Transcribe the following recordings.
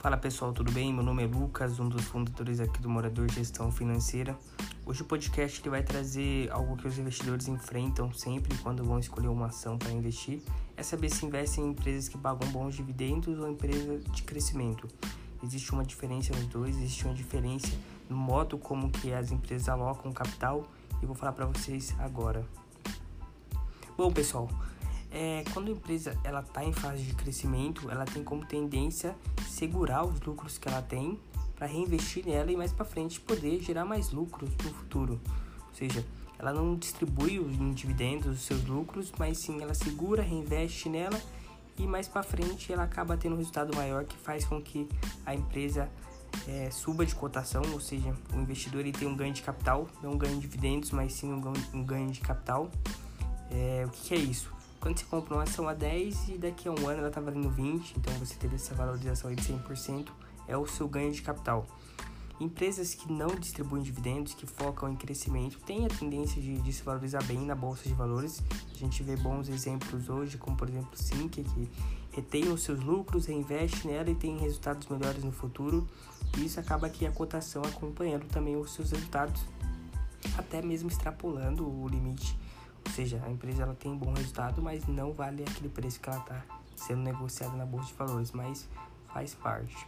Fala pessoal, tudo bem? Meu nome é Lucas, um dos fundadores aqui do Morador Gestão Financeira. Hoje o podcast ele vai trazer algo que os investidores enfrentam sempre quando vão escolher uma ação para investir, é saber se investem em empresas que pagam bons dividendos ou empresas de crescimento. Existe uma diferença nos dois, existe uma diferença no modo como que as empresas alocam capital e vou falar para vocês agora. Bom pessoal, é, quando a empresa ela está em fase de crescimento, ela tem como tendência segurar os lucros que ela tem para reinvestir nela e mais para frente poder gerar mais lucros no futuro. Ou seja, ela não distribui em dividendos os seus lucros, mas sim ela segura, reinveste nela e mais para frente ela acaba tendo um resultado maior que faz com que a empresa é, suba de cotação, ou seja, o investidor ele tem um ganho de capital, não um ganho de dividendos, mas sim um ganho, um ganho de capital. É, o que, que é isso? Quando você compra uma ação a 10 e daqui a um ano ela está valendo 20, então você teve essa valorização aí de 100%, é o seu ganho de capital. Empresas que não distribuem dividendos, que focam em crescimento, têm a tendência de, de, se valorizar bem na bolsa de valores. A gente vê bons exemplos hoje, como por exemplo Sync, que retém os seus lucros, reinveste nela e tem resultados melhores no futuro. E isso acaba aqui a cotação acompanhando também os seus resultados, até mesmo extrapolando o limite ou seja, a empresa ela tem um bom resultado, mas não vale aquele preço que ela está sendo negociada na bolsa de valores, mas faz parte.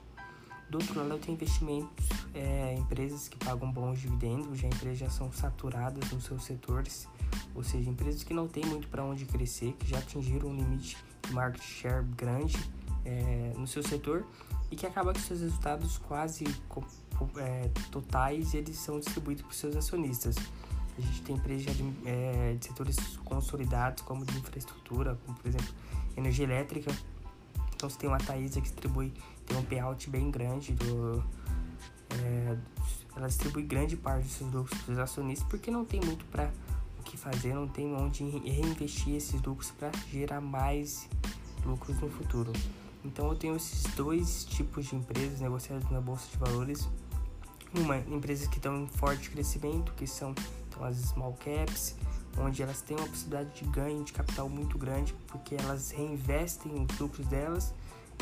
Do outro lado, eu tenho investimentos, é, empresas que pagam bons dividendos, já empresas já são saturadas nos seus setores, ou seja, empresas que não têm muito para onde crescer, que já atingiram um limite de market share grande é, no seu setor e que acaba que seus resultados quase é, totais eles são distribuídos para seus acionistas. A gente tem empresas de, é, de setores consolidados, como de infraestrutura, como por exemplo energia elétrica. Então você tem uma Taísa que distribui, tem um payout bem grande do. É, ela distribui grande parte dos seus lucros para os acionistas porque não tem muito para o que fazer, não tem onde reinvestir esses lucros para gerar mais lucros no futuro. Então eu tenho esses dois tipos de empresas negociadas na bolsa de valores. Uma, empresas que estão em forte crescimento, que são então, as small caps, onde elas têm uma possibilidade de ganho de capital muito grande, porque elas reinvestem os lucros delas,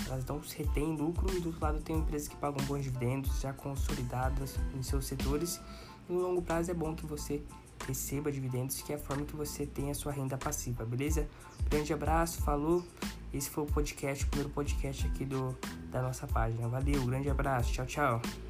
elas não retêm lucro, e do outro lado tem empresas que pagam bons dividendos, já consolidadas em seus setores. E no longo prazo é bom que você receba dividendos, que é a forma que você tem a sua renda passiva, beleza? Grande abraço, falou! Esse foi o podcast, o primeiro podcast aqui do, da nossa página. Valeu, grande abraço, tchau, tchau!